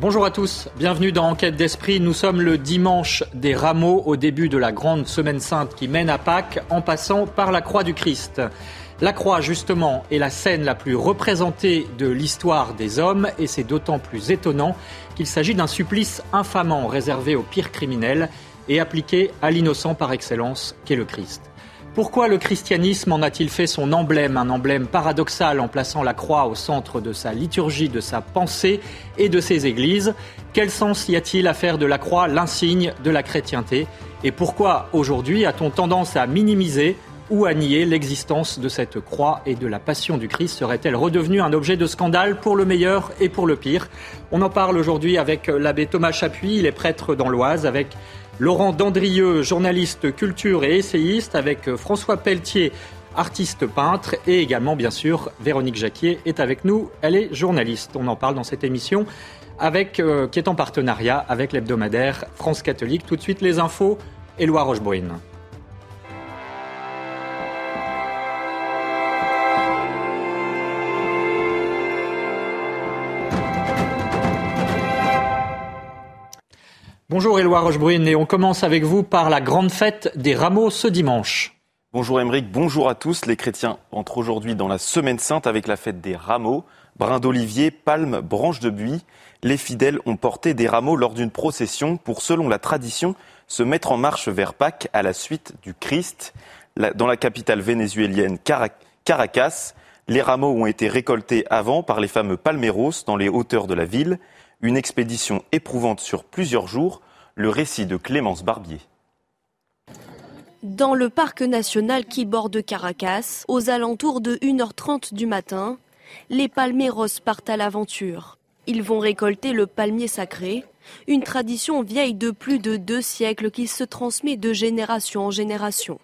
Bonjour à tous, bienvenue dans Enquête d'Esprit. Nous sommes le dimanche des rameaux au début de la grande semaine sainte qui mène à Pâques en passant par la croix du Christ. La croix, justement, est la scène la plus représentée de l'histoire des hommes et c'est d'autant plus étonnant qu'il s'agit d'un supplice infamant réservé aux pires criminels et appliqué à l'innocent par excellence qu'est le Christ. Pourquoi le christianisme en a-t-il fait son emblème, un emblème paradoxal en plaçant la croix au centre de sa liturgie, de sa pensée et de ses églises? Quel sens y a-t-il à faire de la croix l'insigne de la chrétienté? Et pourquoi aujourd'hui a-t-on tendance à minimiser ou à nier l'existence de cette croix et de la passion du Christ? Serait-elle redevenue un objet de scandale pour le meilleur et pour le pire? On en parle aujourd'hui avec l'abbé Thomas Chapuis, il est prêtre dans l'Oise, avec Laurent Dandrieux, journaliste culture et essayiste, avec François Pelletier, artiste peintre, et également, bien sûr, Véronique Jacquier est avec nous. Elle est journaliste. On en parle dans cette émission, euh, qui est en partenariat avec l'hebdomadaire France Catholique. Tout de suite, les infos, Éloi Rochebrune. Bonjour Éloi Rochebrune et on commence avec vous par la grande fête des rameaux ce dimanche. Bonjour Émeric, bonjour à tous. Les chrétiens entrent aujourd'hui dans la semaine sainte avec la fête des rameaux. Brins d'olivier, palmes, branches de buis. Les fidèles ont porté des rameaux lors d'une procession pour, selon la tradition, se mettre en marche vers Pâques à la suite du Christ. Dans la capitale vénézuélienne Caracas, les rameaux ont été récoltés avant par les fameux palmeros dans les hauteurs de la ville. Une expédition éprouvante sur plusieurs jours, le récit de Clémence Barbier. Dans le parc national qui borde Caracas, aux alentours de 1h30 du matin, les palmeros partent à l'aventure. Ils vont récolter le palmier sacré, une tradition vieille de plus de deux siècles qui se transmet de génération en génération.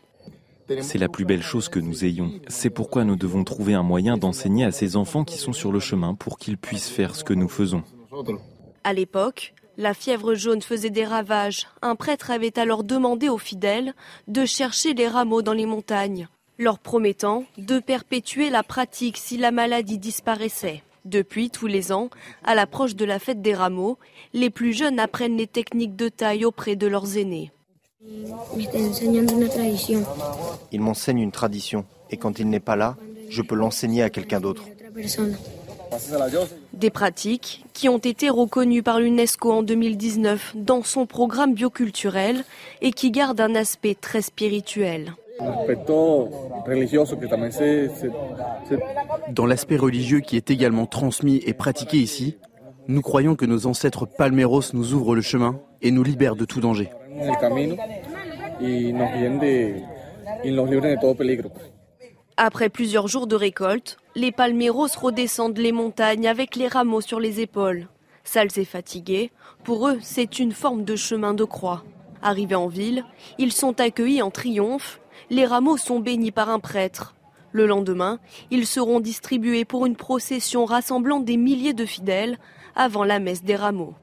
C'est la plus belle chose que nous ayons. C'est pourquoi nous devons trouver un moyen d'enseigner à ces enfants qui sont sur le chemin pour qu'ils puissent faire ce que nous faisons. À l'époque, la fièvre jaune faisait des ravages. Un prêtre avait alors demandé aux fidèles de chercher les rameaux dans les montagnes, leur promettant de perpétuer la pratique si la maladie disparaissait. Depuis, tous les ans, à l'approche de la fête des rameaux, les plus jeunes apprennent les techniques de taille auprès de leurs aînés. Il m'enseigne une tradition, et quand il n'est pas là, je peux l'enseigner à quelqu'un d'autre. Des pratiques qui ont été reconnues par l'UNESCO en 2019 dans son programme bioculturel et qui gardent un aspect très spirituel. Dans l'aspect religieux qui est également transmis et pratiqué ici, nous croyons que nos ancêtres palmeros nous ouvrent le chemin et nous libèrent de tout danger. Après plusieurs jours de récolte, les palmeros redescendent les montagnes avec les rameaux sur les épaules. Sales et fatigués, pour eux, c'est une forme de chemin de croix. Arrivés en ville, ils sont accueillis en triomphe. Les rameaux sont bénis par un prêtre. Le lendemain, ils seront distribués pour une procession rassemblant des milliers de fidèles avant la messe des rameaux.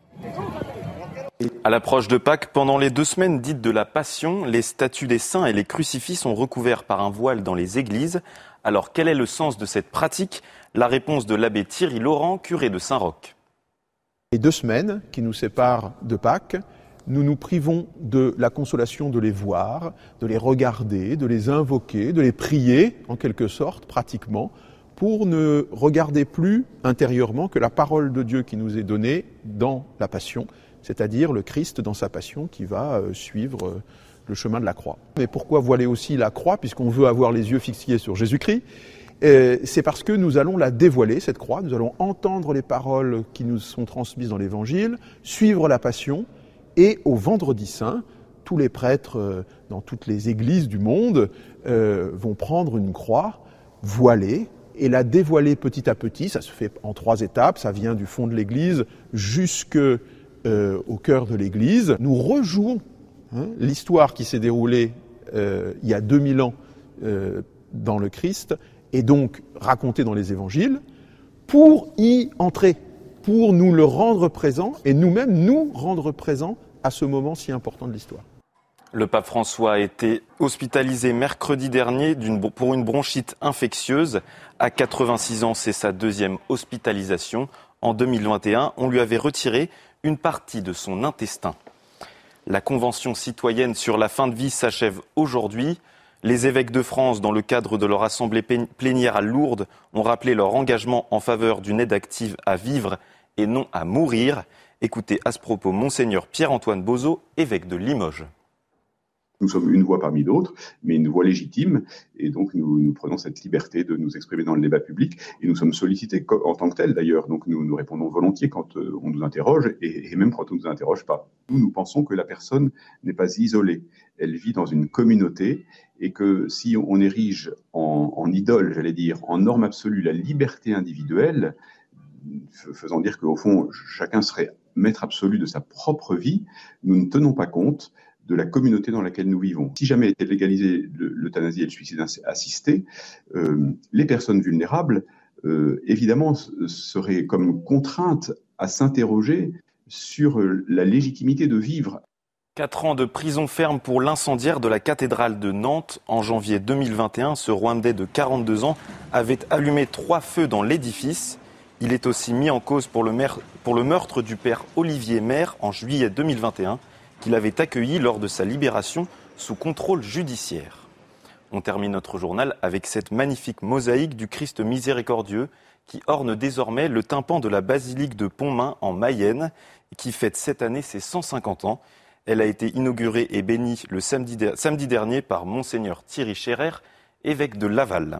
À l'approche de Pâques, pendant les deux semaines dites de la Passion, les statues des saints et les crucifix sont recouverts par un voile dans les églises. Alors quel est le sens de cette pratique? La réponse de l'abbé Thierry Laurent, curé de Saint-Roch. Les deux semaines qui nous séparent de Pâques, nous nous privons de la consolation de les voir, de les regarder, de les invoquer, de les prier, en quelque sorte, pratiquement, pour ne regarder plus intérieurement que la parole de Dieu qui nous est donnée dans la Passion, c'est-à-dire le Christ dans sa passion qui va euh, suivre euh, le chemin de la croix. Mais pourquoi voiler aussi la croix, puisqu'on veut avoir les yeux fixés sur Jésus-Christ? Euh, C'est parce que nous allons la dévoiler, cette croix, nous allons entendre les paroles qui nous sont transmises dans l'Évangile, suivre la passion, et au vendredi saint, tous les prêtres dans toutes les églises du monde vont prendre une croix voilée, et la dévoiler petit à petit. Ça se fait en trois étapes. Ça vient du fond de l'église jusque euh, au cœur de l'Église. Nous rejouons hein, l'histoire qui s'est déroulée euh, il y a 2000 ans euh, dans le Christ et donc racontée dans les évangiles pour y entrer, pour nous le rendre présent et nous-mêmes nous rendre présents à ce moment si important de l'histoire. Le pape François a été hospitalisé mercredi dernier pour une bronchite infectieuse. À 86 ans, c'est sa deuxième hospitalisation. En 2021, on lui avait retiré une partie de son intestin. La Convention citoyenne sur la fin de vie s'achève aujourd'hui. Les évêques de France, dans le cadre de leur assemblée plénière à Lourdes, ont rappelé leur engagement en faveur d'une aide active à vivre et non à mourir. Écoutez à ce propos Monseigneur Pierre-Antoine Bozo, évêque de Limoges. Nous sommes une voix parmi d'autres, mais une voix légitime, et donc nous, prenons cette liberté de nous exprimer dans le débat public, et nous sommes sollicités en tant que tels d'ailleurs, donc nous, nous répondons volontiers quand euh, on nous interroge, et, même quand on ne nous interroge pas. Nous, nous pensons que la personne n'est pas isolée, elle vit dans une communauté, et que si on érige en, en idole, j'allais dire, en norme absolue la liberté individuelle, faisant dire qu'au fond, chacun serait maître absolu de sa propre vie, nous ne tenons pas compte de la communauté dans laquelle nous vivons. Si jamais était légalisé l'euthanasie et le suicide assisté, euh, les personnes vulnérables, euh, évidemment, seraient comme contraintes à s'interroger sur la légitimité de vivre. Quatre ans de prison ferme pour l'incendiaire de la cathédrale de Nantes. En janvier 2021, ce Rwandais de 42 ans avait allumé trois feux dans l'édifice. Il est aussi mis en cause pour le, pour le meurtre du père Olivier Maire en juillet 2021 qu'il avait accueilli lors de sa libération sous contrôle judiciaire. On termine notre journal avec cette magnifique mosaïque du Christ miséricordieux qui orne désormais le tympan de la basilique de Pontmain en Mayenne qui fête cette année ses 150 ans. Elle a été inaugurée et bénie le samedi, dernier par Monseigneur Thierry Scherer, évêque de Laval.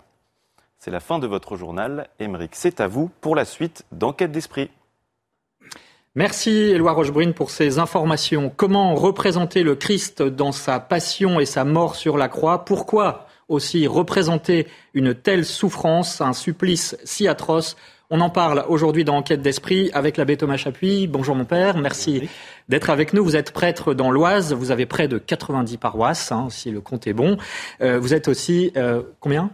C'est la fin de votre journal. Émeric, c'est à vous pour la suite d'Enquête d'Esprit. Merci Éloi Rochebrune pour ces informations. Comment représenter le Christ dans sa passion et sa mort sur la croix? Pourquoi aussi représenter une telle souffrance, un supplice si atroce? On en parle aujourd'hui dans Enquête d'Esprit avec l'abbé Thomas Chapuis. Bonjour mon père, merci d'être avec nous. Vous êtes prêtre dans l'Oise, vous avez près de 90 paroisses, hein, si le compte est bon. Euh, vous êtes aussi, euh, combien?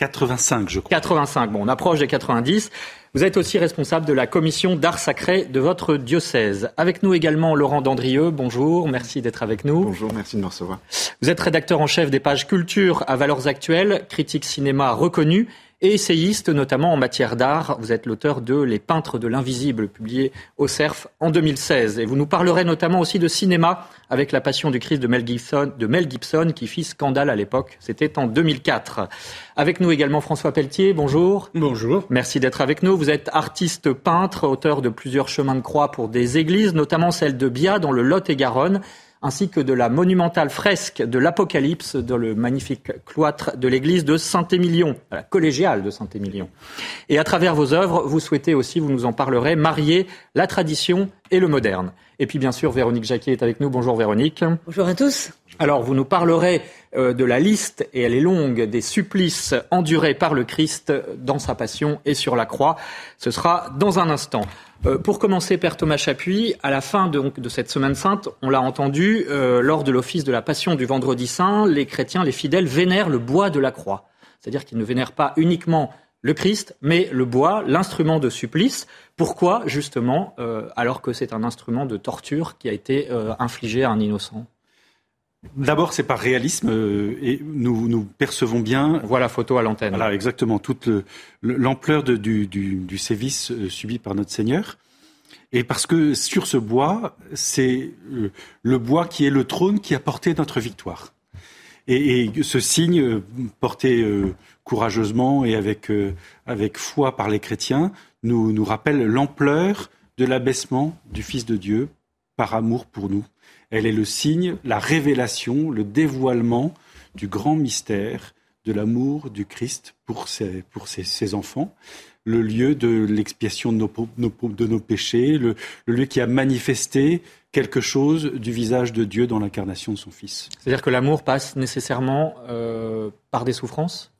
85, je crois. 85, bon, on approche des 90. Vous êtes aussi responsable de la commission d'art sacré de votre diocèse. Avec nous également Laurent Dandrieux. Bonjour, merci d'être avec nous. Bonjour, merci de me recevoir. Vous êtes rédacteur en chef des pages culture à valeurs actuelles, critique cinéma reconnu et essayiste, notamment en matière d'art. Vous êtes l'auteur de Les peintres de l'invisible, publié au CERF en 2016. Et vous nous parlerez notamment aussi de cinéma avec La Passion du Christ de Mel Gibson, de Mel Gibson qui fit scandale à l'époque. C'était en 2004. Avec nous également François Pelletier. Bonjour. Bonjour. Merci d'être avec nous. Vous êtes artiste peintre, auteur de plusieurs chemins de croix pour des églises, notamment celle de Bia dans le Lot-et-Garonne ainsi que de la monumentale fresque de l'Apocalypse dans le magnifique cloître de l'église de Saint-Émilion, la collégiale de Saint-Émilion. Et à travers vos œuvres, vous souhaitez aussi, vous nous en parlerez, marier la tradition et le moderne. Et puis bien sûr, Véronique Jacquet est avec nous. Bonjour Véronique. Bonjour à tous. Alors, vous nous parlerez euh, de la liste, et elle est longue, des supplices endurés par le Christ dans sa passion et sur la croix. Ce sera dans un instant. Euh, pour commencer, Père Thomas Chapuis, à la fin de, cette semaine sainte, on l'a entendu, euh, lors de l'office de la Passion du Vendredi Saint, les chrétiens, les fidèles vénèrent le bois de la croix. C'est-à-dire qu'ils ne vénèrent pas uniquement le Christ, mais le bois, l'instrument de supplice. Pourquoi, justement, euh, alors que c'est un instrument de torture qui a été infligé à un innocent? D'abord, c'est par réalisme et nous, nous percevons bien. Voilà la photo à l'antenne. Voilà, exactement toute l'ampleur du, du, du, sévice subi par notre Seigneur. Et parce que sur ce bois, c'est le bois qui est le trône qui a porté notre victoire. Et, et ce signe porté courageusement et avec, avec foi par les chrétiens nous, nous rappelle l'ampleur de l'abaissement du Fils de Dieu par amour pour nous. Elle est le signe, la révélation, le dévoilement du grand mystère de l'amour du Christ pour ses, pour ses, enfants, le lieu de l'expiation de nos, de nos péchés, le, lieu qui a manifesté quelque chose du visage de Dieu dans l'incarnation de son Fils. C'est-à-dire que l'amour passe nécessairement euh, par des souffrances?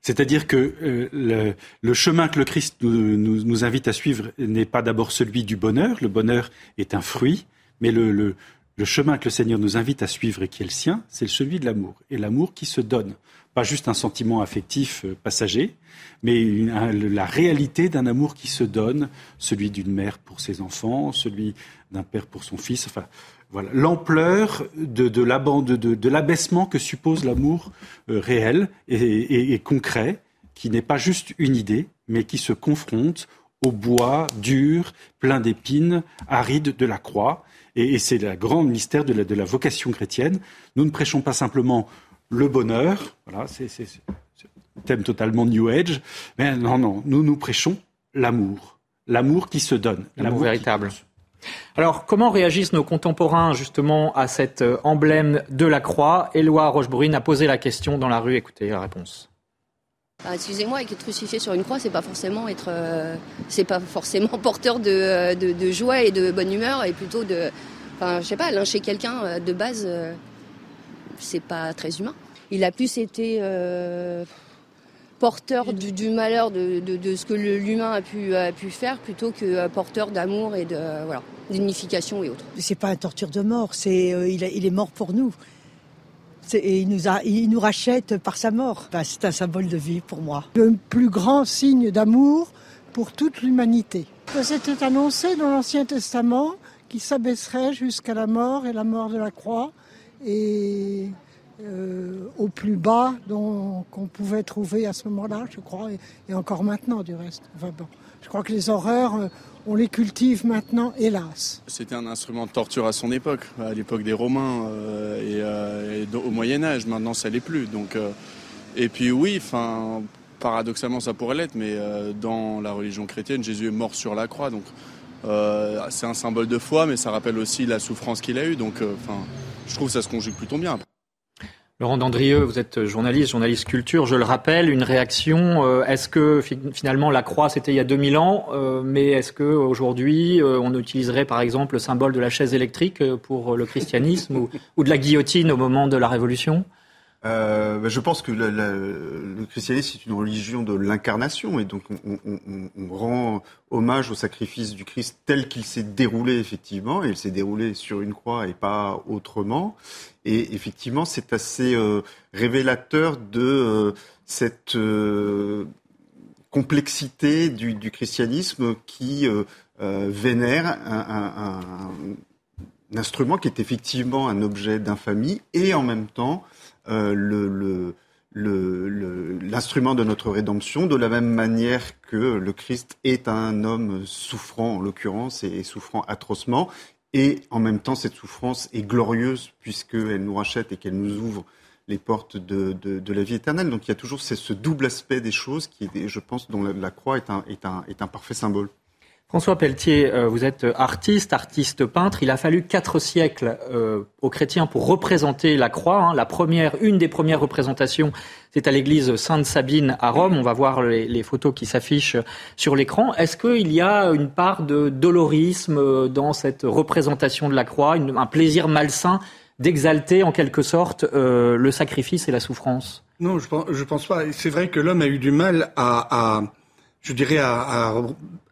C'est-à-dire que euh, le, chemin que le Christ nous, nous invite à suivre n'est pas d'abord celui du bonheur. Le bonheur est un fruit, mais le, le chemin que le Seigneur nous invite à suivre et qui est le sien, c'est celui de l'amour. Et l'amour qui se donne. pas juste un sentiment affectif euh, passager, mais la réalité d'un amour qui se donne, celui d'une mère pour ses enfants, celui d'un père pour son fils. Enfin, voilà, l'ampleur de, de l'abaissement que suppose l'amour euh, réel et, concret, qui n'est pas juste une idée, mais qui se confronte au bois dur, plein d'épines, aride de la croix. Et, c'est le grand mystère de la, de la vocation chrétienne. Nous ne prêchons pas simplement le bonheur, voilà, c'est thème totalement New Age. Mais non, non, nous nous prêchons l'amour. L'amour qui se donne. L'amour véritable. Alors, comment réagissent nos contemporains justement à cet euh, emblème de la croix? Éloi Rochebrune a posé la question dans la rue. Écoutez la réponse. Bah, excusez-moi, être crucifié sur une croix, c'est pas forcément euh, pas forcément porteur euh, de, joie et de bonne humeur, et plutôt de, enfin, je sais pas, lyncher quelqu'un de base, c'est pas très humain. Il a plus été porteur du, malheur de, ce que l'humain a pu, faire plutôt que euh, porteur d'amour et de voilà d'unification et autres. C'est pas un torture de mort, c'est euh, il, est mort pour nous. Et il nous, a, il nous rachète par sa mort. c'est un symbole de vie pour moi. Le plus grand signe d'amour pour toute l'humanité. C'était annoncé dans l'Ancien Testament qu'il s'abaisserait jusqu'à la mort et la mort de la croix. Et euh, au plus bas qu'on pouvait trouver à ce moment-là, je crois, et, encore maintenant du reste. bon, je crois que les horreurs, euh, on les cultive maintenant, hélas. C'était un instrument de torture à son époque, à l'époque des Romains euh, et, au Moyen Âge. Maintenant, ça l'est plus. Donc, et puis oui, enfin, paradoxalement, ça pourrait l'être, mais dans la religion chrétienne, Jésus est mort sur la croix, donc. c'est un symbole de foi, mais ça rappelle aussi la souffrance qu'il a eue. Donc, enfin, je trouve que ça se conjugue plutôt bien. Laurent Dandrieux, vous êtes journaliste, journaliste culture, je le rappelle, une réaction, euh, est-ce que finalement la croix c'était il y a 2000 ans, euh, mais est-ce qu'aujourd'hui euh, on utiliserait par exemple le symbole de la chaise électrique pour le christianisme ou, de la guillotine au moment de la Révolution? Euh, bah, je pense que le christianisme est une religion de l'incarnation et donc on, on, on, rend hommage au sacrifice du Christ tel qu'il s'est déroulé effectivement. Et il s'est déroulé sur une croix et pas autrement et effectivement c'est assez euh, révélateur de euh, cette euh, complexité du, christianisme qui vénère un, instrument qui est effectivement un objet d'infamie et en même temps l'instrument de notre rédemption, de la même manière que le Christ est un homme souffrant, en l'occurrence, et souffrant atrocement. Et en même temps, cette souffrance est glorieuse puisqu'elle nous rachète et qu'elle nous ouvre les portes de, de, la vie éternelle. Donc il y a toujours ce, double aspect des choses qui, je pense, dont la, croix est un, est, un, est un parfait symbole. François Pelletier, euh, vous êtes artiste, artiste peintre. Il a fallu quatre siècles euh, aux chrétiens pour représenter la croix. Hein. La première, une des premières représentations, c'est à l'église Sainte-Sabine à Rome. On va voir les, photos qui s'affichent sur l'écran. Est-ce qu'il y a une part de dolorisme euh, dans cette représentation de la croix, un plaisir malsain d'exalter en quelque sorte le sacrifice et la souffrance? Non, je pense, pense pas. C'est vrai que l'homme a eu du mal à je dirais, à,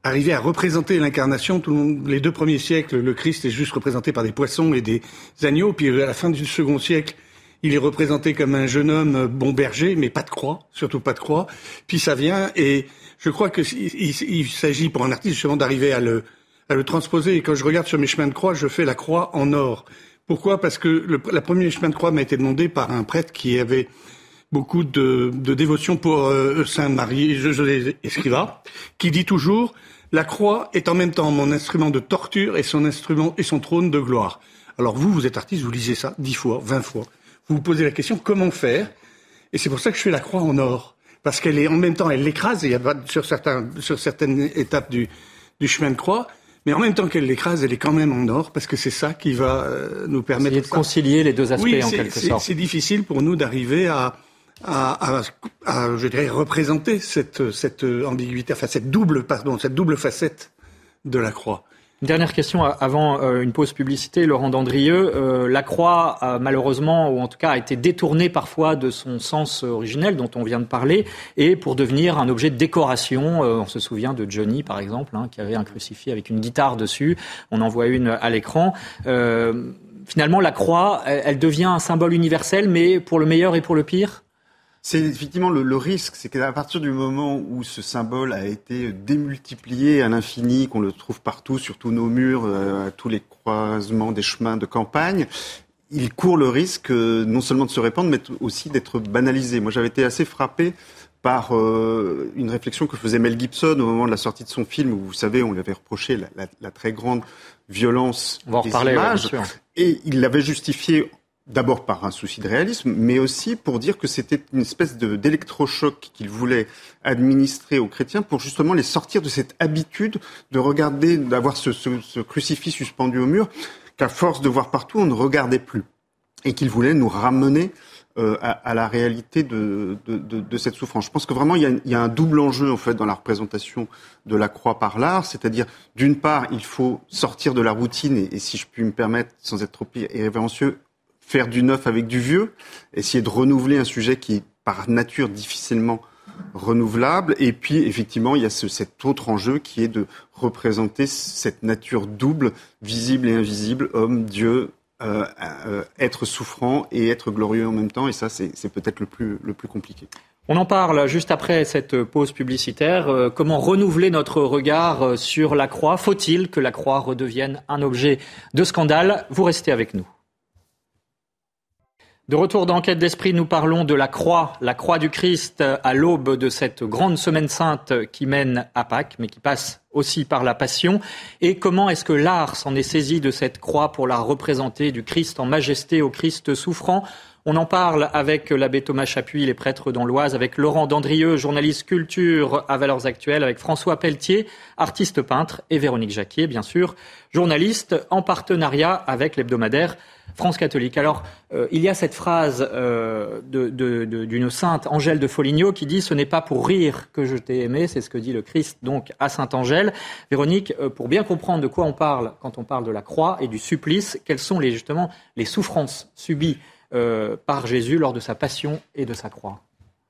arriver à représenter l'incarnation. Tout le monde, les deux premiers siècles, le Christ est juste représenté par des poissons et des agneaux. Puis à la fin du second siècle, il est représenté comme un jeune homme bon berger, mais pas de croix, surtout pas de croix. Puis ça vient, et je crois que il, s'agit pour un artiste justement d'arriver à le, à le transposer. Et quand je regarde sur mes chemins de croix, je fais la croix en or. Pourquoi? Parce que le la première chemin de croix m'a été demandé par un prêtre qui avait beaucoup de, de dévotion pour euh, Saint Marie José Escriva, qui dit toujours la croix est en même temps mon instrument de torture et son instrument et son trône de gloire. Alors vous, vous êtes artiste, vous lisez ça dix fois, vingt fois. Vous vous posez la question comment faire? Et c'est pour ça que je fais la croix en or, parce qu'elle est en même temps, elle l'écrase. Il y a sur certains, sur certaines étapes du, du chemin de croix. Mais en même temps qu'elle l'écrase, elle est quand même en or, parce que c'est ça qui va euh, nous permettre de concilier les deux aspects en quelque sorte. C'est difficile pour nous d'arriver à, à, à, je dirais, représenter cette, cette ambiguïté, enfin cette double, pardon, cette double facette de la croix. Une dernière question avant euh, une pause publicité, Laurent Dandrieux. Euh, la croix, malheureusement, ou en tout cas, a été détournée parfois de son sens originel dont on vient de parler, et pour devenir un objet de décoration. Euh, on se souvient de Johnny, par exemple, hein, qui avait un crucifix avec une guitare dessus. On en voit une à l'écran. finalement, la croix, elle devient un symbole universel, mais pour le meilleur et pour le pire? C'est effectivement le, risque, c'est qu'à partir du moment où ce symbole a été démultiplié à l'infini, qu'on le trouve partout, sur tous nos murs, euh, à tous les croisements des chemins de campagne, il court le risque euh, non seulement de se répandre, mais aussi d'être banalisé. Moi, j'avais été assez frappé par euh, une réflexion que faisait Mel Gibson au moment de la sortie de son film, où vous savez, on lui avait reproché la, très grande violence des images, et il l'avait justifié d'abord par un souci de réalisme, mais aussi pour dire que c'était une espèce d'électrochoc qu'il voulait administrer aux chrétiens pour justement les sortir de cette habitude de regarder, d'avoir ce, ce, crucifix suspendu au mur, qu'à force de voir partout, on ne regardait plus. Et qu'il voulait nous ramener euh, à, la réalité de, de, cette souffrance. Je pense que vraiment il y, a, il y, a, un double enjeu en fait dans la représentation de la croix par l'art, c'est-à-dire d'une part il faut sortir de la routine et, et, si je puis me permettre, sans être trop irrévérencieux, faire du neuf avec du vieux, essayer de renouveler un sujet qui est par nature difficilement renouvelable. Et puis, effectivement, il y a ce, cet autre enjeu qui est de représenter cette nature double, visible et invisible, homme, Dieu, euh, euh, être souffrant et être glorieux en même temps. Et ça, c'est peut-être le plus, le plus compliqué. On en parle juste après cette pause publicitaire. Euh, comment renouveler notre regard sur la croix? Faut-il que la croix redevienne un objet de scandale? Vous restez avec nous. De retour d'enquête d'esprit, nous parlons de la croix, la croix du Christ à l'aube de cette grande semaine sainte qui mène à Pâques, mais qui passe aussi par la Passion. Et comment est-ce que l'art s'en est saisi de cette croix pour la représenter du Christ en majesté au Christ souffrant? On en parle avec l'abbé Thomas Chapuis, les prêtres dans l'Oise, avec Laurent Dandrieux, journaliste culture à Valeurs Actuelles, avec François Pelletier, artiste peintre, et Véronique Jacquier, bien sûr, journaliste en partenariat avec l'hebdomadaire France catholique. Alors, euh, il y a cette phrase euh, d'une sainte, Angèle de Foligno, qui dit « Ce n'est pas pour rire que je t'ai aimé », c'est ce que dit le Christ donc à Sainte Angèle. Véronique, euh, pour bien comprendre de quoi on parle quand on parle de la croix et du supplice, quelles sont justement les souffrances subies par Jésus lors de sa passion et de sa croix?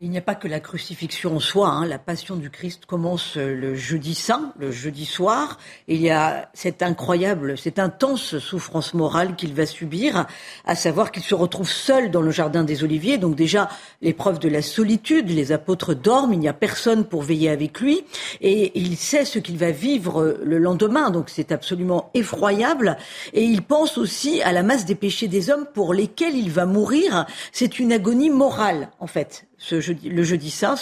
Il n'y a pas que la crucifixion en soi. Hein. La passion du Christ commence le jeudi saint, le jeudi soir. il y a cette incroyable, cette intense souffrance morale qu'il va subir, à savoir qu'il se retrouve seul dans le jardin des Oliviers. Donc déjà, l'épreuve de la solitude. Les apôtres dorment, il n'y a personne pour veiller avec lui. Et il sait ce qu'il va vivre le lendemain. Donc c'est absolument effroyable. Et il pense aussi à la masse des péchés des hommes pour lesquels il va mourir. C'est une agonie morale, en fait le jeudi saint,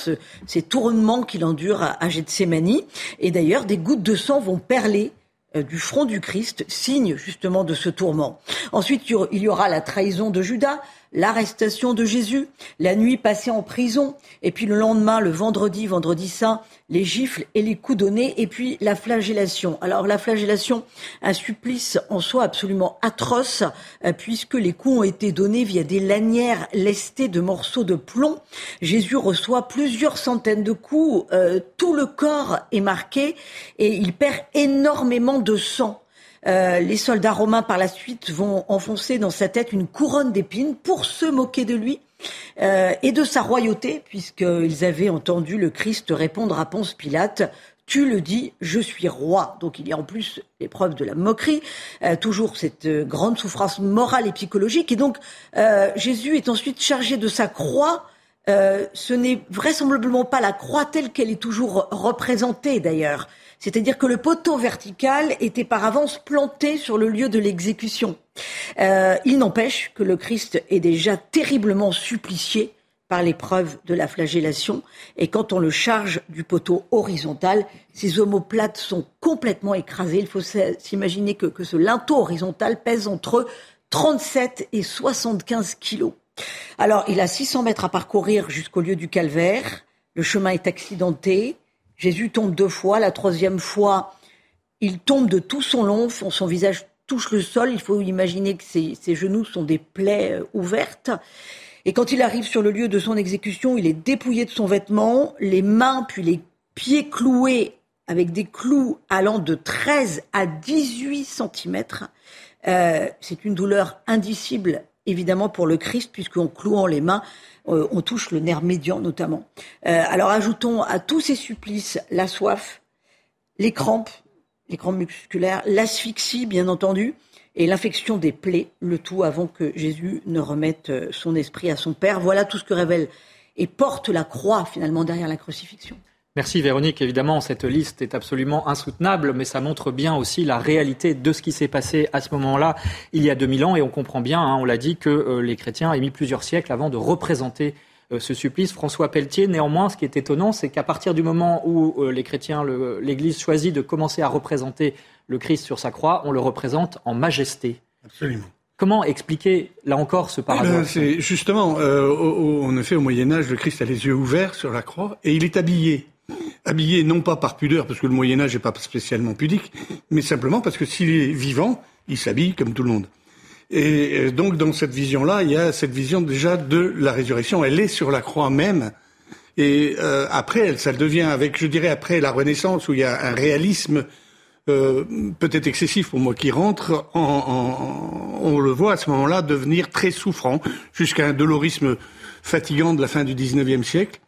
ces tournements qu'il endure à, à Gethsemane. Et d'ailleurs, des gouttes de sang vont perler euh, du front du Christ, signe justement de ce tourment. Ensuite, il y aura la trahison de Judas, l'arrestation de Jésus, la nuit passée en prison, et puis le lendemain, le vendredi, vendredi saint, les gifles et les coups donnés, et puis la flagellation. Alors la flagellation, un supplice en soi absolument atroce, euh, puisque les coups ont été donnés via des lanières lestées de morceaux de plomb. Jésus reçoit plusieurs centaines de coups, euh, tout le corps est marqué, et il perd énormément de sang. Euh, les soldats romains par la suite vont enfoncer dans sa tête une couronne d'épines pour se moquer de lui euh, et de sa royauté, puisqu'ils avaient entendu le Christ répondre à Ponce Pilate tu le dis, je suis roi. Donc il y a en plus l'épreuve de la moquerie, euh, toujours cette grande souffrance morale et psychologique. Et donc Jésus est ensuite chargé de sa croix. ce n'est vraisemblablement pas la croix telle qu'elle est toujours représentée d'ailleurs. C'est-à-dire que le poteau vertical était par avance planté sur le lieu de l'exécution. Euh, il n'empêche que le Christ est déjà terriblement supplicié par l'épreuve de la flagellation. Et quand on le charge du poteau horizontal, ses omoplates sont complètement écrasées. Il faut s'imaginer que, que ce linteau horizontal pèse entre 37 et 75 kilos. Alors, il a 600 mètres à parcourir jusqu'au lieu du calvaire. Le chemin est accidenté. Jésus tombe deux fois. La troisième fois, il tombe de tout son long, son visage touche le sol. Il faut imaginer que ses, genoux sont des plaies euh, ouvertes. Et quand il arrive sur le lieu de son exécution, il est dépouillé de son vêtement, les mains puis les pieds cloués avec des clous allant de 13 à 18 cm. Euh, c'est une douleur indicible, évidemment, pour le Christ, puisqu'en clouant les mains, euh, on touche le nerf médian notamment. Euh, alors ajoutons à tous ces supplices la soif, les crampes, les crampes musculaires, l'asphyxie bien entendu, et l'infection des plaies, le tout avant que Jésus ne remette euh, son esprit à son Père. Voilà tout ce que révèle et porte la croix finalement derrière la crucifixion. Merci Véronique. Évidemment, cette liste est absolument insoutenable, mais ça montre bien aussi la réalité de ce qui s'est passé à ce moment-là, il y a 2000 ans. Et on comprend bien, hein, on l'a dit, que euh, les chrétiens ont mis plusieurs siècles avant de représenter euh, ce supplice. François Pelletier, néanmoins, ce qui est étonnant, c'est qu'à partir du moment où euh, les chrétiens, l'Église choisit de commencer à représenter le Christ sur sa croix, on le représente en majesté. Absolument. Comment expliquer, là encore, ce paradoxe C'est justement, en effet, au Moyen Âge, le Christ a les yeux ouverts sur la croix et il est habillé habillé non pas par pudeur, parce que le Moyen Âge n'est pas spécialement pudique, mais simplement parce que s'il est vivant, il s'habille comme tout le monde. Et euh, donc dans cette vision-là, il y a cette vision déjà de la résurrection. Elle est sur la croix même. Et euh, après, elle, ça devient avec, je dirais, après la Renaissance, où il y a un réalisme euh, peut-être excessif pour moi qui rentre, on le voit à ce moment-là devenir très souffrant, jusqu'à un dolorisme fatigant de la fin du XIXe siècle.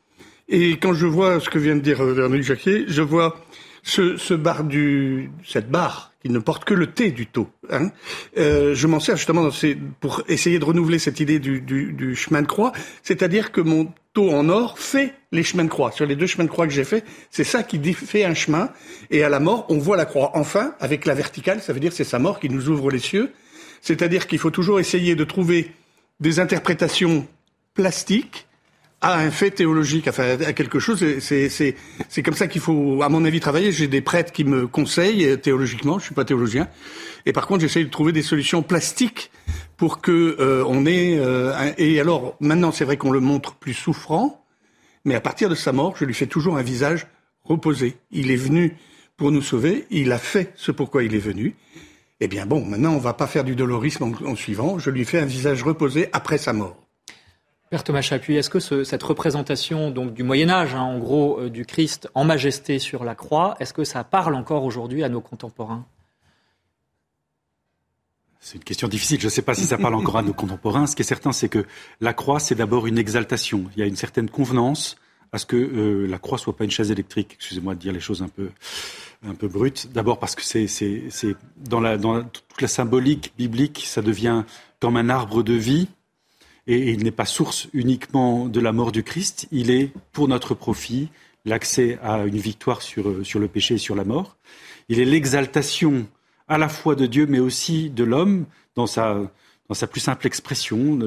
Et quand je vois ce que vient de dire euh, Véronique Jacquet, je vois ce, ce bar du, cette barre qui ne porte que le T du taux. Hein. Euh, je m'en sers justement dans ces, pour essayer de renouveler cette idée du, du, du chemin de croix, c'est-à-dire que mon taux en or fait les chemins de croix. Sur les deux chemins de croix que j'ai fait, c'est ça qui fait un chemin. Et à la mort, on voit la croix. Enfin, avec la verticale, ça veut dire c'est sa mort qui nous ouvre les cieux. C'est-à-dire qu'il faut toujours essayer de trouver des interprétations plastiques à un fait théologique, enfin à quelque chose. C'est comme ça qu'il faut, à mon avis, travailler. J'ai des prêtres qui me conseillent théologiquement. Je suis pas théologien, et par contre, j'essaye de trouver des solutions plastiques pour que euh, on ait. Euh, et alors, maintenant, c'est vrai qu'on le montre plus souffrant, mais à partir de sa mort, je lui fais toujours un visage reposé. Il est venu pour nous sauver. Il a fait ce pourquoi il est venu. Eh bien bon, maintenant, on va pas faire du dolorisme en suivant. Je lui fais un visage reposé après sa mort. Père Thomas Chapuis, est-ce que cette représentation donc du Moyen Âge, hein, en gros, euh, du Christ en majesté sur la croix, est-ce que ça parle encore aujourd'hui à nos contemporains? C'est une question difficile. Je ne sais pas si ça parle encore à nos contemporains. Ce qui est certain, c'est que la croix, c'est d'abord une exaltation. Il y a une certaine convenance à ce que euh, la croix soit pas une chaise électrique. Excusez-moi de dire les choses un peu, un peu brutes. D'abord parce que c'est, c'est, dans, la, dans toute la symbolique biblique, ça devient comme un arbre de vie et il n'est pas source uniquement de la mort du Christ, il est pour notre profit l'accès à une victoire sur, sur le péché et sur la mort. Il est l'exaltation à la fois de Dieu mais aussi de l'homme dans sa, dans sa plus simple expression,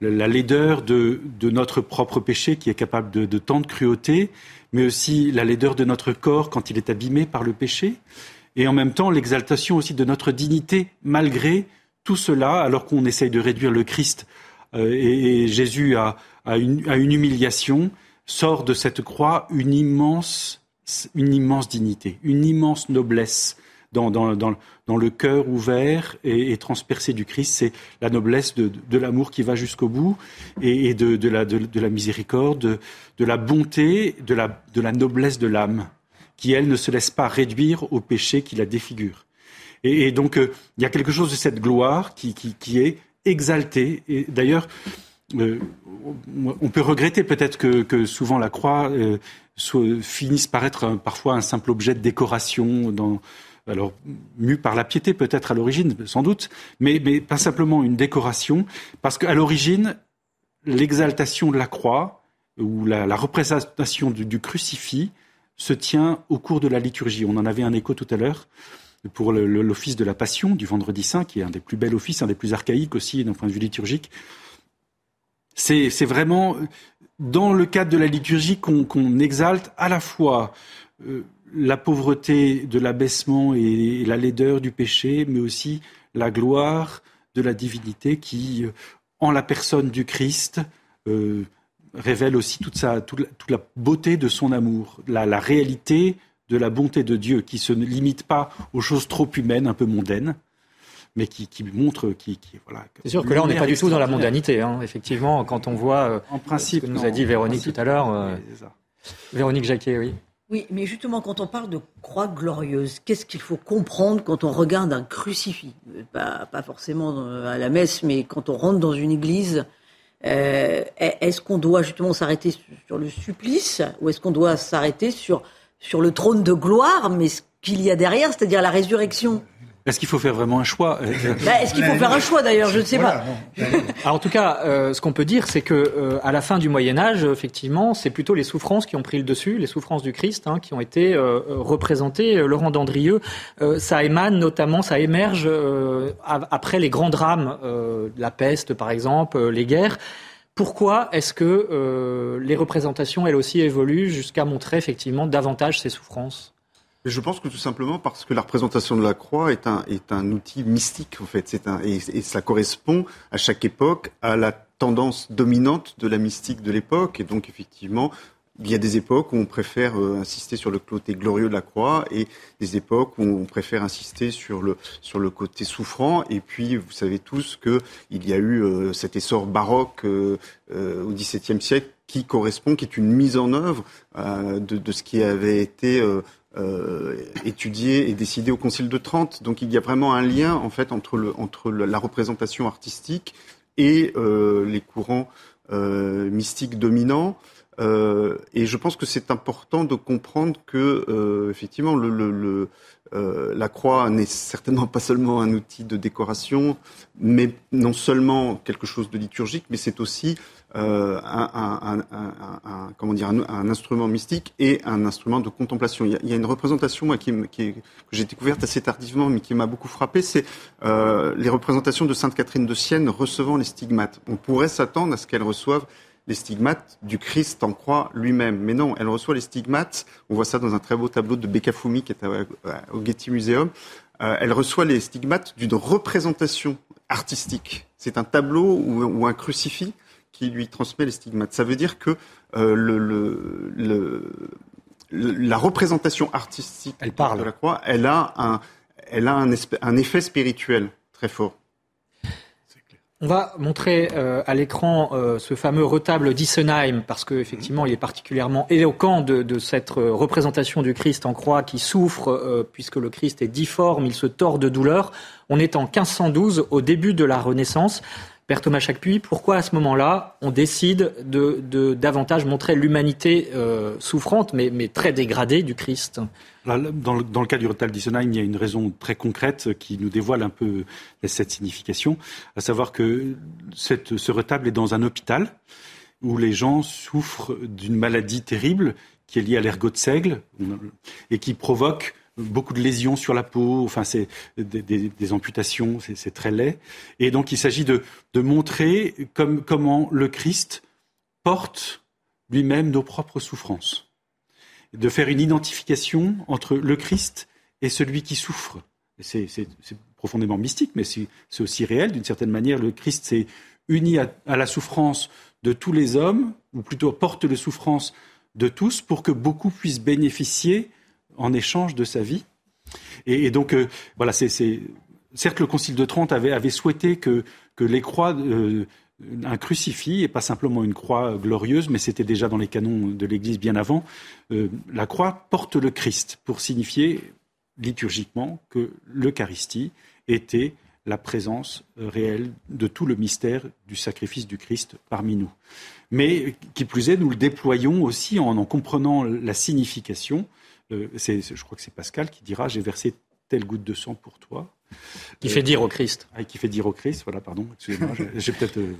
la laideur de, de, notre propre péché qui est capable de, de tant de cruauté, mais aussi la laideur de notre corps quand il est abîmé par le péché, et en même temps l'exaltation aussi de notre dignité malgré tout cela, alors qu'on essaye de réduire le Christ euh, et, Jésus a, une, humiliation, sort de cette croix une immense, une immense dignité, une immense noblesse dans, le cœur ouvert et, transpercé du Christ. C'est la noblesse de, l'amour qui va jusqu'au bout et, de, la, miséricorde, de, la bonté, de la, noblesse de l'âme, qui, elle, ne se laisse pas réduire au péché qui la défigure. Et, donc, euh, il y a quelque chose de cette gloire qui est exalté. Et d'ailleurs, euh, on peut regretter peut-être que, souvent la croix euh, finisse par être parfois un simple objet de décoration, alors mu par la piété peut-être à l'origine, sans doute, mais, pas simplement une décoration, parce qu'à l'origine, l'exaltation de la croix ou la, représentation du, crucifix se tient au cours de la liturgie. On en avait un écho tout à l'heure pour l'office de la Passion du Vendredi Saint, qui est un des plus bels offices, un des plus archaïques aussi d'un point de vue liturgique. C'est vraiment dans le cadre de la liturgie qu'on exalte à la fois euh, la pauvreté de l'abaissement et la laideur du péché, mais aussi la gloire de la divinité qui, euh, en la personne du Christ, euh, révèle aussi toute, sa, toute, la, beauté de son amour, la réalité de la bonté de Dieu qui se limite pas aux choses trop humaines, un peu mondaines, mais qui, qui montre, qui, voilà. C'est sûr que là, on n'est pas du tout dans la mondanité, hein. effectivement, quand on voit euh, en principe, ce que nous a dit Véronique tout à l'heure. Euh, Véronique Jacquet, oui. Oui, mais justement, quand on parle de croix glorieuse, qu'est-ce qu'il faut comprendre quand on regarde un crucifix? Pas, pas, forcément à la messe, mais quand on rentre dans une église, euh, est-ce qu'on doit justement s'arrêter sur le supplice ou est-ce qu'on doit s'arrêter sur sur le trône de gloire, mais ce qu'il y a derrière, c'est-à-dire la résurrection. Est-ce qu'il faut faire vraiment un choix? Bah, Est-ce qu'il faut faire un choix d'ailleurs? Je ne sais pas. Alors, en tout cas, euh, ce qu'on peut dire, c'est que euh, à la fin du Moyen Âge, effectivement, c'est plutôt les souffrances qui ont pris le dessus, les souffrances du Christ, hein, qui ont été euh, représentées. Laurent Dandrieux, ça émane notamment, ça émerge après les grands drames, la peste par exemple, les guerres. Pourquoi est-ce que les représentations, elles aussi, évoluent jusqu'à montrer effectivement davantage ces souffrances? Je pense que tout simplement parce que la représentation de la croix est un, outil mystique, en fait. Et, et, ça correspond à chaque époque à la tendance dominante de la mystique de l'époque. Et donc, effectivement, il y a des époques où on préfère euh, insister sur le côté glorieux de la croix et des époques où on préfère insister sur le, sur le côté souffrant. Et puis, vous savez tous qu'il y a eu euh, cet essor baroque euh, au XVIIe siècle qui correspond, qui est une mise en œuvre de, de, ce qui avait été euh, étudié et décidé au Concile de Trente. Donc il y a vraiment un lien en fait entre, le, entre la représentation artistique et euh, les courants euh, mystiques dominants. Euh, et je pense que c'est important de comprendre que euh, effectivement euh, la croix n'est certainement pas seulement un outil de décoration, mais non seulement quelque chose de liturgique, mais c'est aussi un, comment dire, un, instrument mystique et un instrument de contemplation. Il y a, une représentation que j'ai découverte assez tardivement, mais qui m'a beaucoup frappé, c'est les représentations de Sainte Catherine de Sienne recevant les stigmates. On pourrait s'attendre à ce qu'elle reçoive les stigmates du Christ en croix lui-même. Mais non, elle reçoit les stigmates. On voit ça dans un très beau tableau de Beccafumi qui est au Getty Museum. Euh, elle reçoit les stigmates d'une représentation artistique. C'est un tableau ou un crucifix qui lui transmet les stigmates. Ça veut dire que euh, le, le, le, la représentation artistique elle parle. de la croix, elle a un, elle a un, un effet spirituel très fort. On va montrer euh, à l'écran euh, ce fameux retable d'Issenheim parce qu'effectivement il est particulièrement éloquent de, cette représentation du Christ en croix qui souffre euh, puisque le Christ est difforme, il se tord de douleur. On est en 1512 au début de la Renaissance. Père Thomas Chacpuis, pourquoi à ce moment-là on décide de, davantage montrer l'humanité euh, souffrante mais, mais, très dégradée du Christ? Dans, le, dans, le, cas du retable d'Issenheim, il y a une raison très concrète qui nous dévoile un peu cette signification, à savoir que ce retable est dans un hôpital où les gens souffrent d'une maladie terrible qui est liée à l'ergot de seigle et qui provoque beaucoup de lésions sur la peau, enfin c'est des, amputations, c'est très laid. Et donc il s'agit de, montrer comment le Christ porte lui-même nos propres souffrances, de faire une identification entre le Christ et celui qui souffre. C'est profondément mystique, mais c'est aussi réel d'une certaine manière. Le Christ s'est uni à, la souffrance de tous les hommes, ou plutôt porte les souffrances de tous, pour que beaucoup puissent bénéficier en échange de sa vie. Et, donc, euh, voilà, c'est certes le Concile de Trente avait, souhaité que, que les croix, euh, un crucifix et pas simplement une croix glorieuse, mais c'était déjà dans les canons de l'Église bien avant. Euh, la croix porte le Christ pour signifier liturgiquement que l'Eucharistie était la présence réelle de tout le mystère du sacrifice du Christ parmi nous. Mais qui plus est, nous le déployons aussi en en comprenant la signification euh, je crois que c'est Pascal qui dira J'ai versé telle goutte de sang pour toi. Qui fait dire au Christ. Ah, qui fait dire au Christ, voilà, pardon, excusez-moi, j'ai peut-être. Euh,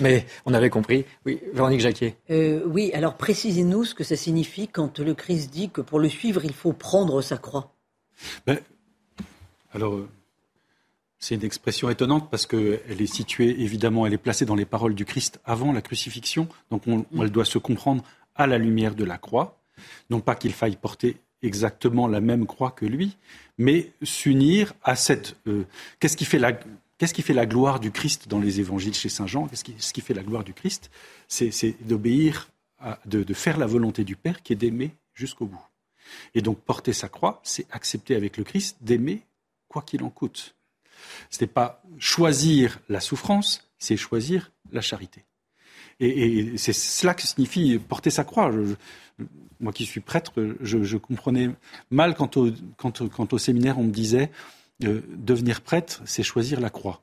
Mais on avait compris. Oui, Véronique Jacquier. Euh, oui, alors précisez-nous ce que ça signifie quand le Christ dit que pour le suivre, il faut prendre sa croix. Ben, alors, c'est une expression étonnante parce qu'elle est située, évidemment, elle est placée dans les paroles du Christ avant la crucifixion, donc on, elle doit se comprendre à la lumière de la croix. Non pas qu'il faille porter exactement la même croix que lui, mais s'unir à cette. Euh, qu'est-ce qui fait la Qu'est-ce qui fait la gloire du Christ dans les évangiles chez Saint Jean? Qu'est-ce qui, ce qui fait la gloire du Christ? C'est d'obéir, de, de, faire la volonté du Père qui est d'aimer jusqu'au bout. Et donc porter sa croix, c'est accepter avec le Christ d'aimer quoi qu'il en coûte. Ce n'est pas choisir la souffrance, c'est choisir la charité. Et, c'est cela que signifie porter sa croix. Moi qui suis prêtre, je, comprenais mal quand au, quand, au, séminaire on me disait euh, devenir prêtre, c'est choisir la croix.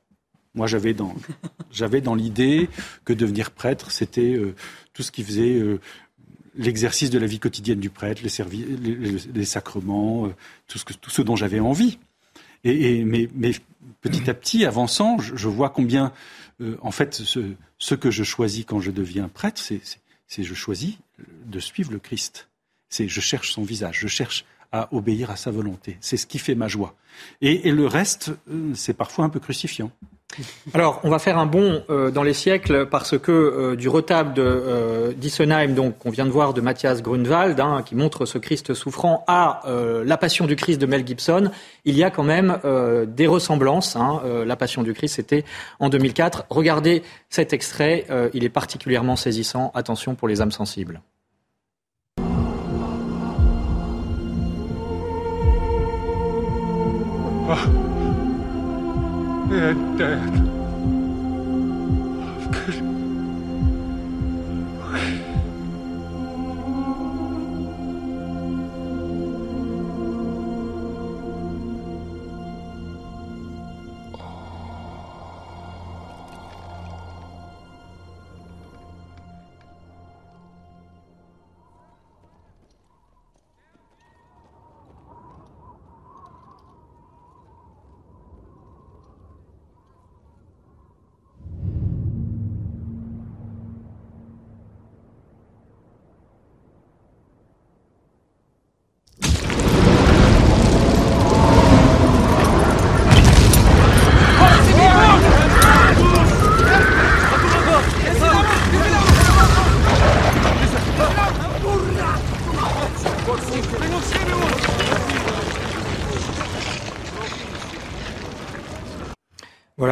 Moi, j'avais dans, j'avais dans l'idée que devenir prêtre, c'était euh, tout ce qui faisait euh, l'exercice de la vie quotidienne du prêtre, les, les, les sacrements, tout, ce que, tout ce dont j'avais envie. Et, mais, petit à petit, avançant, je, vois combien, en fait, ce, que je choisis quand je deviens prêtre, c'est je choisis de suivre le Christ. C'est je cherche son visage, je cherche à obéir à sa volonté. C'est ce qui fait ma joie. Et, et le reste, euh, c'est parfois un peu crucifiant. Alors, on va faire un bond euh, dans les siècles parce que euh, du retable de euh, d'Issenheim, donc qu'on vient de voir de Matthias Grunwald, hein, qui montre ce Christ souffrant, à La Passion du Christ de Mel Gibson, il y a quand même des ressemblances. Hein. La Passion du Christ, c'était en 2004. Regardez cet extrait, il est particulièrement saisissant. Attention pour les âmes sensibles. Ah. They're dead.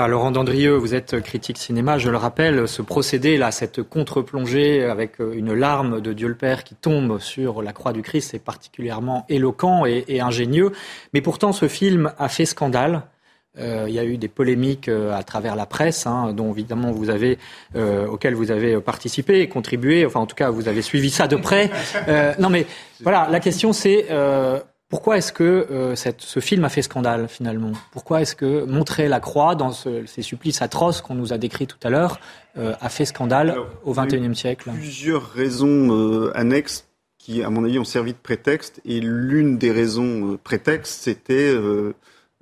Laurent Dandrieux, vous êtes critique cinéma, je le rappelle, ce procédé-là, cette contre-plongée avec une larme de Dieu le Père qui tombe sur la croix du Christ, c'est particulièrement éloquent et, ingénieux. Mais pourtant, ce film a fait scandale. Euh, il y a eu des polémiques euh, à travers la presse, hein, dont évidemment vous avez, euh, auxquelles vous avez participé et contribué. Enfin, en tout cas, vous avez suivi ça de près. non, mais voilà, la question c'est pourquoi est-ce que euh, ce film a fait scandale finalement? Pourquoi est-ce que montrer la croix dans ces supplices atroces qu'on nous a décrits tout à l'heure euh, a fait scandale au XXIe siècle? Plusieurs raisons euh, annexes qui, à mon avis, ont servi de prétexte. Et l'une des raisons prétexte, c'était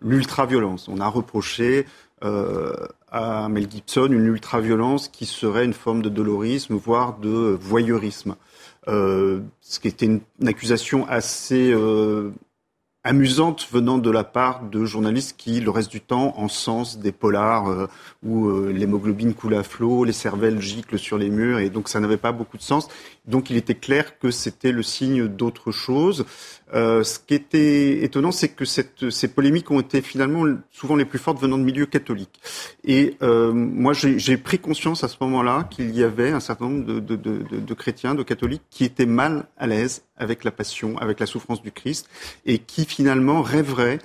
l'ultra-violence. On a reproché à Mel Gibson une ultra-violence qui serait une forme de dolorisme, voire de voyeurisme. Euh, ce qui était une, accusation assez euh, amusante venant de la part de journalistes qui, le reste du temps, en sens des polars euh, où l'hémoglobine coule à flot, les cervelles giclent sur les murs, et donc ça n'avait pas beaucoup de sens. Donc il était clair que c'était le signe d'autre chose. Euh, ce qui était étonnant, c'est que cette, ces polémiques ont été finalement souvent les plus fortes venant de milieux catholiques. Et euh, moi, j'ai pris conscience à ce moment-là qu'il y avait un certain nombre de, de, de, de, chrétiens, de catholiques, qui étaient mal à l'aise avec la passion, avec la souffrance du Christ, et qui finalement rêveraient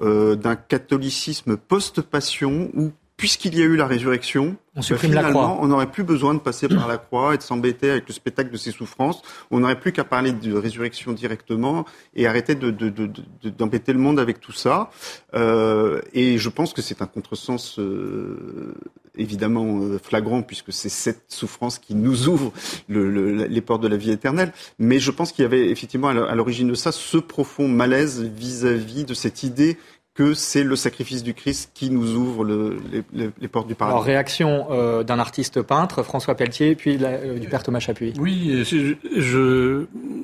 euh, d'un catholicisme post-passion où puisqu'il y a eu la résurrection, on supprime la croix. On n'aurait plus besoin de passer par la croix et de s'embêter avec le spectacle de ses souffrances. On n'aurait plus qu'à parler de résurrection directement et arrêter d'embêter le monde avec tout ça. Euh, et je pense que c'est un contresens euh, évidemment euh, flagrant puisque c'est cette souffrance qui nous ouvre les portes de la vie éternelle. Mais je pense qu'il y avait effectivement à l'origine de ça ce profond malaise vis à -vis de cette idée que c'est le sacrifice du Christ qui nous ouvre les, portes du paradis. Alors, réaction euh, d'un artiste peintre, François Pelletier, puis euh, du père Thomas Chapuis. Oui, je,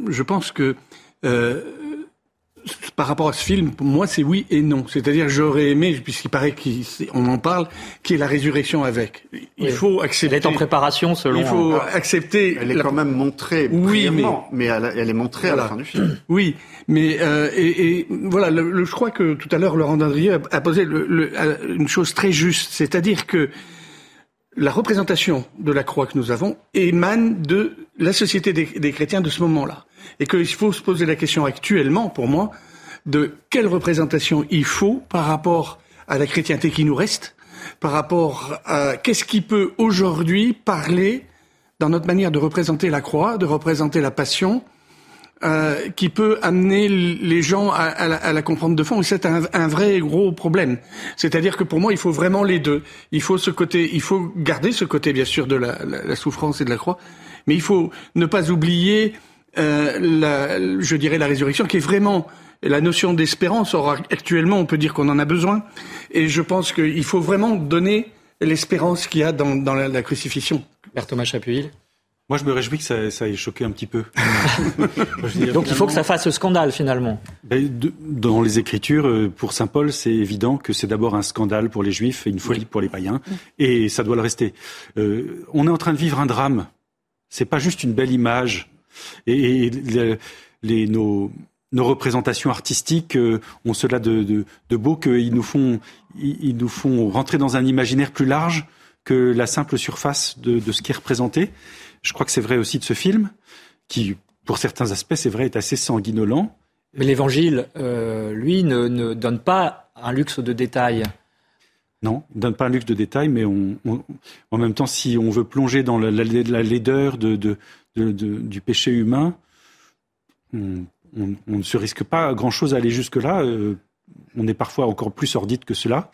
je, pense que euh, par rapport à ce film, pour moi, c'est oui et non. C'est-à-dire, j'aurais aimé, puisqu'il paraît qu'on en parle, qu'il y ait la résurrection avec. Il faut accepter. Elle est en préparation, selon. Il faut accepter. Elle est quand même montrée. Oui, mais, mais elle, est montrée à la fin du film. Oui, mais euh, et, et, voilà, le, je crois que tout à l'heure, Laurent Dandrieux a, posé le, une chose très juste, c'est-à-dire que la représentation de la croix que nous avons émane de la société des, des chrétiens de ce moment-là et qu'il faut se poser la question actuellement, pour moi, de quelle représentation il faut par rapport à la chrétienté qui nous reste, par rapport à qu'est-ce qui peut aujourd'hui parler dans notre manière de représenter la croix, de représenter la passion, euh, qui peut amener les gens à, la, comprendre de fond. C'est un, vrai gros problème. C'est-à-dire que pour moi, il faut vraiment les deux. Il faut ce côté, il faut garder ce côté bien sûr de la, souffrance et de la croix, mais il faut ne pas oublier euh, je dirais la résurrection, qui est vraiment la notion d'espérance, actuellement, on peut dire qu'on en a besoin. Et je pense qu'il faut vraiment donner l'espérance qu'il y a dans, la, crucifixion. Père Thomas Chapuis moi, je me réjouis que ça, ça ait choqué un petit peu. Donc, il faut que ça fasse scandale, finalement. Ben, dans les Écritures, euh, pour saint Paul, c'est évident que c'est d'abord un scandale pour les Juifs et une folie pour les païens, et ça doit le rester. Euh, on est en train de vivre un drame. C'est pas juste une belle image. Et, les, nos, nos représentations artistiques euh, ont cela de, de, de beau qu'ils nous font, ils, nous font rentrer dans un imaginaire plus large que la simple surface de, de ce qui est représenté. Je crois que c'est vrai aussi de ce film, qui, pour certains aspects, c'est vrai, est assez sanguinolent. Mais l'Évangile, euh, lui, ne, ne, donne pas un luxe de détails. Non, il ne donne pas un luxe de détails, mais on, en même temps, si on veut plonger dans la, la, laideur de, de, de, du péché humain, on, ne se risque pas grand-chose à aller jusque-là. Euh, on est parfois encore plus sordide que cela.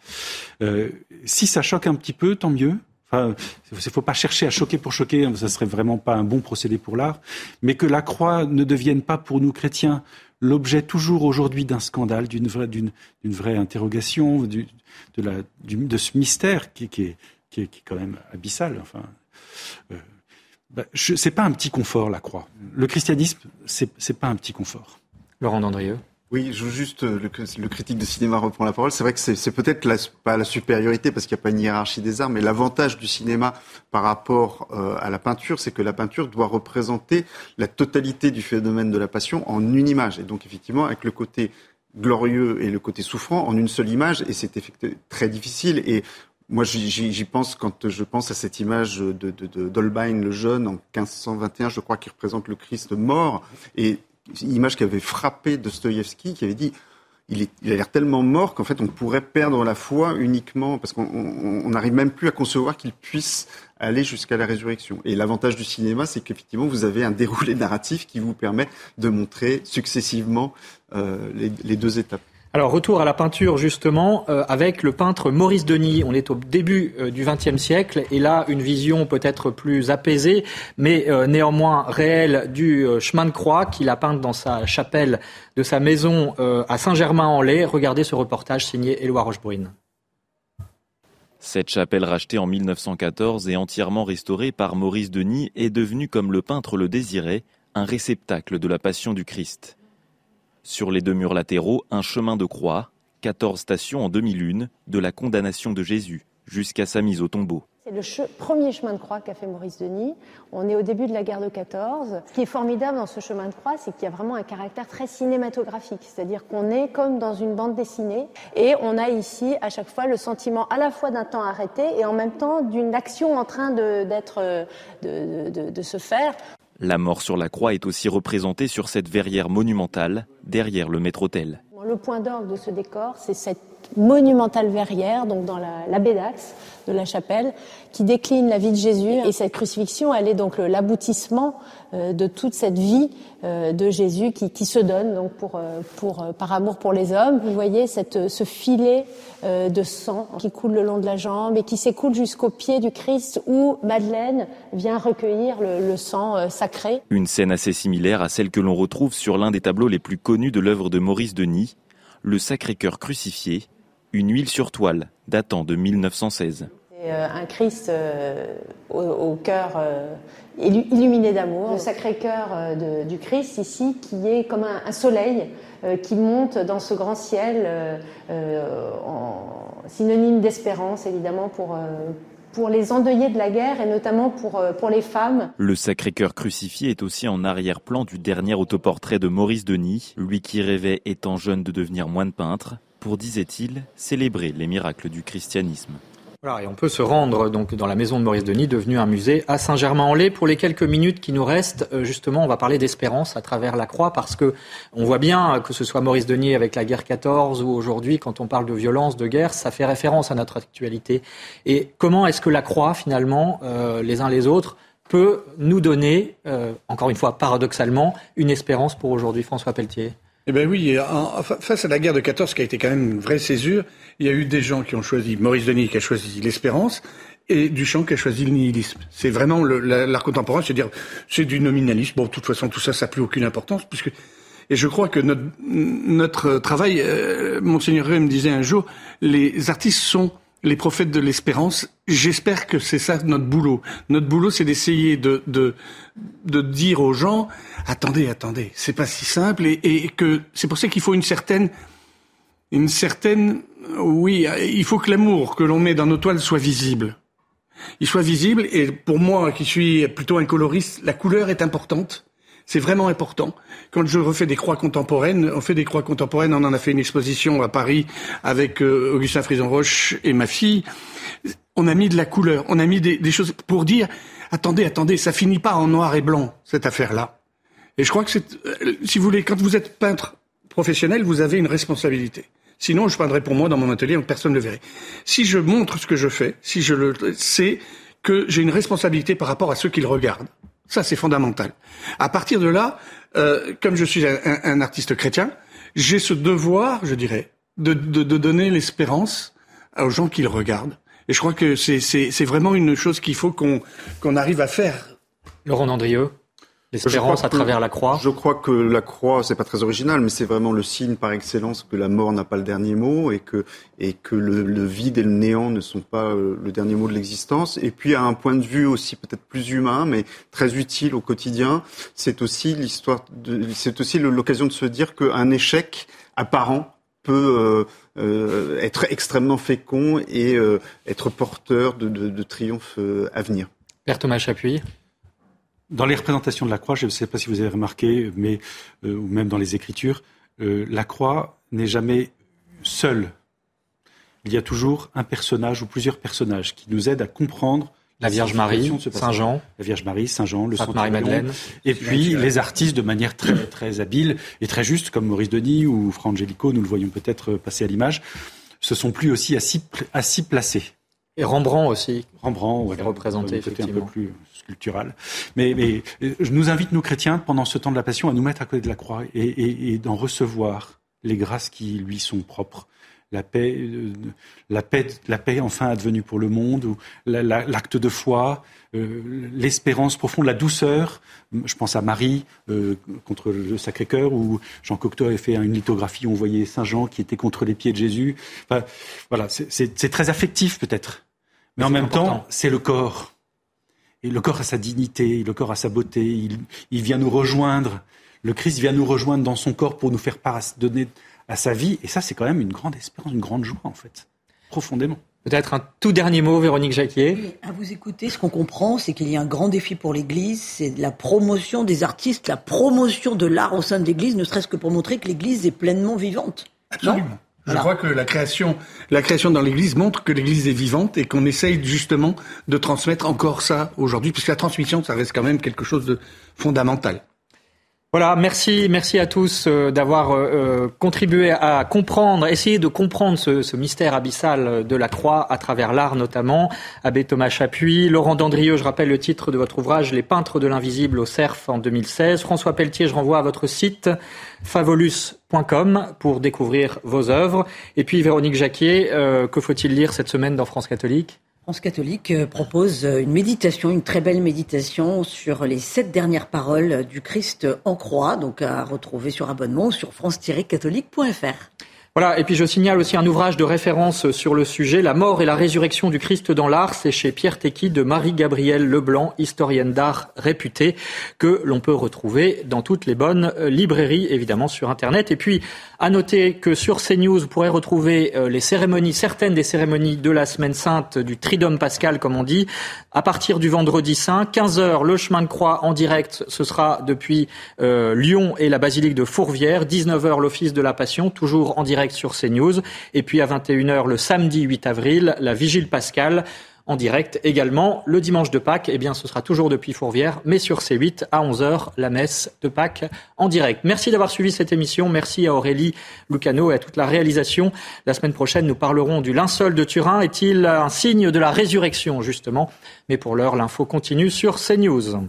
Euh, si ça choque un petit peu, tant mieux. Il ne faut pas chercher à choquer pour choquer, ça serait vraiment pas un bon procédé pour l'art, mais que la croix ne devienne pas pour nous chrétiens l'objet toujours aujourd'hui d'un scandale, d'une vraie, interrogation, de, ce mystère qui, est, quand même abyssal. Euh, bah, c'est pas un petit confort la croix. Le christianisme, c'est, c'est pas un petit confort. Laurent Dandrieux. Oui, je veux juste euh, le, critique de cinéma reprend la parole. C'est vrai que c'est peut-être pas la supériorité parce qu'il n'y a pas une hiérarchie des arts, mais l'avantage du cinéma par rapport euh, à la peinture, c'est que la peinture doit représenter la totalité du phénomène de la passion en une image. Et donc effectivement, avec le côté glorieux et le côté souffrant en une seule image, et c'est très difficile. Et moi, j'y pense quand je pense à cette image de, d'Holbein le jeune en 1521, je crois, qui représente le Christ mort. Et une image qui avait frappé Dostoïevski, qui avait dit il, a l'air tellement mort qu'en fait on pourrait perdre la foi uniquement parce qu'on n'arrive même plus à concevoir qu'il puisse aller jusqu'à la résurrection. Et l'avantage du cinéma, c'est qu'effectivement vous avez un déroulé narratif qui vous permet de montrer successivement euh, les deux étapes. Alors retour à la peinture justement euh, avec le peintre Maurice Denis. On est au début euh, du XXe siècle et là une vision peut-être plus apaisée, mais euh, néanmoins réelle du chemin de croix qu'il a peint dans sa chapelle de sa maison à Saint-Germain-en-Laye. Regardez ce reportage signé Éloi Rochebrune. Cette chapelle rachetée en 1914 et entièrement restaurée par Maurice Denis est devenue, comme le peintre le désirait, un réceptacle de la passion du Christ. Sur les deux murs latéraux, un chemin de croix, 14 stations en 2001, de la condamnation de Jésus jusqu'à sa mise au tombeau. C'est le premier chemin de croix qu'a fait Maurice Denis. On est au début de la guerre de 14. Ce qui est formidable dans ce chemin de croix, c'est qu'il y a vraiment un caractère très cinématographique. C'est-à-dire qu'on est comme dans une bande dessinée et on a ici à chaque fois le sentiment à la fois d'un temps arrêté et en même temps d'une action en train d'être, de, de se faire. La mort sur la croix est aussi représentée sur cette verrière monumentale, derrière le maître-autel. Le point d'orgue de ce décor, c'est cette monumentale verrière, donc dans la, baie d'Axe de la chapelle, qui décline la vie de Jésus. Et cette crucifixion, elle est donc l'aboutissement euh, de toute cette vie euh, de Jésus qui, se donne donc pour, euh, par amour pour les hommes. Vous voyez cette, ce filet de sang qui coule le long de la jambe et qui s'écoule jusqu'au pied du Christ où Madeleine vient recueillir le, le sang sacré. Une scène assez similaire à celle que l'on retrouve sur l'un des tableaux les plus connus de l'œuvre de Maurice Denis, le Sacré-Cœur crucifié, une huile sur toile datant de 1916. Euh, un Christ euh, au, cœur euh, illuminé d'amour, le Sacré-Cœur du Christ ici qui est comme un, soleil qui monte dans ce grand ciel, en synonyme d'espérance évidemment pour, pour les endeuillés de la guerre et notamment pour, pour les femmes. Le Sacré-Cœur crucifié est aussi en arrière-plan du dernier autoportrait de Maurice Denis, lui qui rêvait étant jeune de devenir moine peintre pour, disait-il, célébrer les miracles du christianisme. Voilà, et on peut se rendre donc dans la maison de Maurice Denis, devenu un musée à Saint-Germain-en-Laye. Pour les quelques minutes qui nous restent, euh, justement, on va parler d'espérance à travers la croix, parce que on voit bien que ce soit Maurice Denis avec la guerre 14 ou aujourd'hui, quand on parle de violence, de guerre, ça fait référence à notre actualité. Et comment est-ce que la croix, finalement, euh, les uns les autres, peut nous donner, euh, encore une fois, paradoxalement, une espérance pour aujourd'hui, François Pelletier? Eh bien oui, face à la guerre de 14 qui a été quand même une vraie césure, il y a eu des gens qui ont choisi, Maurice Denis qui a choisi l'espérance, et Duchamp qui a choisi le nihilisme. C'est vraiment l'art contemporain, c'est-à-dire c'est du nominalisme. Bon, de toute façon, tout ça, ça n'a plus aucune importance, puisque Et je crois que notre, travail, euh, Monseigneur me disait un jour, les artistes sont les prophètes de l'espérance. J'espère que c'est ça notre boulot. Notre boulot, c'est d'essayer de, de, de dire aux gens, attendez, attendez, c'est pas si simple et, et que c'est pour ça qu'il faut une certaine, une certaine, oui, il faut que l'amour que l'on met dans nos toiles soit visible. Il soit visible et pour moi, qui suis plutôt un coloriste, la couleur est importante. C'est vraiment important. Quand je refais des croix contemporaines, on fait des croix contemporaines, on en a fait une exposition à Paris avec euh, Augustin Frison-Roche et ma fille. On a mis de la couleur, on a mis des, choses pour dire, attendez, attendez, ça finit pas en noir et blanc, cette affaire-là. Et je crois que c'est, euh, si vous voulez, quand vous êtes peintre professionnel, vous avez une responsabilité. Sinon, je peindrais pour moi dans mon atelier, personne ne le verrait. Si je montre ce que je fais, si je le sais que j'ai une responsabilité par rapport à ceux qui le regardent. Ça, c'est fondamental. À partir de là, euh, comme je suis un, un artiste chrétien, j'ai ce devoir, je dirais, de, de, de donner l'espérance aux gens qui le regardent. Et je crois que c'est vraiment une chose qu'il faut qu'on qu'on arrive à faire. Laurent Andrieux L'espérance à travers la croix. Je crois que la croix, c'est pas très original, mais c'est vraiment le signe par excellence que la mort n'a pas le dernier mot et que et que le, le, vide et le néant ne sont pas euh, le dernier mot de l'existence. Et puis à un point de vue aussi peut-être plus humain, mais très utile au quotidien, c'est aussi l'histoire, c'est aussi l'occasion de se dire qu'un échec apparent peut euh, euh, être extrêmement fécond et euh, être porteur de, de, de triomphes euh, à venir. Père Thomas Chapuis dans les représentations de la croix, je ne sais pas si vous avez remarqué, mais euh, ou même dans les Écritures, euh, la croix n'est jamais seule. Il y a toujours un personnage ou plusieurs personnages qui nous aident à comprendre la Vierge Marie, Saint Jean, la Vierge Marie, Saint Jean, le Sainte Marie Madeleine, et puis les artistes de manière très très habile et très juste, comme Maurice Denis ou Fra Angelico, nous le voyons peut-être passer à l'image, se sont plus aussi assis, assis placés. Et Rembrandt aussi. Rembrandt, voilà, représenté effectivement. un peu plus Mais, mais je nous invite, nous chrétiens, pendant ce temps de la Passion, à nous mettre à côté de la croix et, et, et d'en recevoir les grâces qui lui sont propres. La paix, euh, la paix, la paix enfin advenue pour le monde, ou l'acte de foi, euh, l'espérance profonde, la douceur. Je pense à Marie euh, contre le Sacré-Cœur, où Jean Cocteau avait fait une lithographie où on voyait Saint Jean qui était contre les pieds de Jésus. Enfin, voilà, c'est très affectif peut-être, mais en même important. temps, c'est le corps. Et le corps a sa dignité, le corps a sa beauté. Il, il, vient nous rejoindre. Le Christ vient nous rejoindre dans son corps pour nous faire part, donner à sa vie. Et ça, c'est quand même une grande espérance, une grande joie, en fait, profondément. Peut-être un tout dernier mot, Véronique Jacquier. Oui, à vous écouter, ce qu'on comprend, c'est qu'il y a un grand défi pour l'Église, c'est la promotion des artistes, la promotion de l'art au sein de l'Église, ne serait-ce que pour montrer que l'Église est pleinement vivante. Absolument. Je voilà. crois que la création, la création dans l'Église montre que l'Église est vivante et qu'on essaye justement de transmettre encore ça aujourd'hui, puisque la transmission, ça reste quand même quelque chose de fondamental. Voilà, merci, merci à tous euh, d'avoir euh, contribué à comprendre, essayer de comprendre ce, mystère abyssal de la croix à travers l'art notamment. Abbé Thomas Chapuis, Laurent Dandrieux, je rappelle le titre de votre ouvrage Les peintres de l'invisible au CERF en 2016. François Pelletier, je renvoie à votre site favolus.com pour découvrir vos œuvres. Et puis Véronique Jacquier, euh, que faut-il lire cette semaine dans France catholique? France catholique propose une méditation, une très belle méditation sur les sept dernières paroles du Christ en croix, donc à retrouver sur abonnement sur france-catholique.fr. Voilà, et puis je signale aussi un ouvrage de référence sur le sujet, La mort et la résurrection du Christ dans l'art, c'est chez Pierre Tecky de Marie-Gabrielle Leblanc, historienne d'art réputée, que l'on peut retrouver dans toutes les bonnes librairies, évidemment sur Internet. Et puis, à noter que sur CNews, vous pourrez retrouver les cérémonies, certaines des cérémonies de la semaine sainte, du Triduum Pascal, comme on dit, à partir du vendredi saint, 15h, le chemin de croix en direct, ce sera depuis euh, Lyon et la basilique de Fourvière, 19h, l'office de la Passion, toujours en direct sur CNews. Et puis à 21h le samedi 8 avril, la vigile pascale en direct également. Le dimanche de Pâques, eh bien, ce sera toujours depuis Fourvière, mais sur C8 à 11h, la messe de Pâques en direct. Merci d'avoir suivi cette émission. Merci à Aurélie Lucano et à toute la réalisation. La semaine prochaine, nous parlerons du linceul de Turin. Est-il un signe de la résurrection, justement? Mais pour l'heure, l'info continue sur CNews.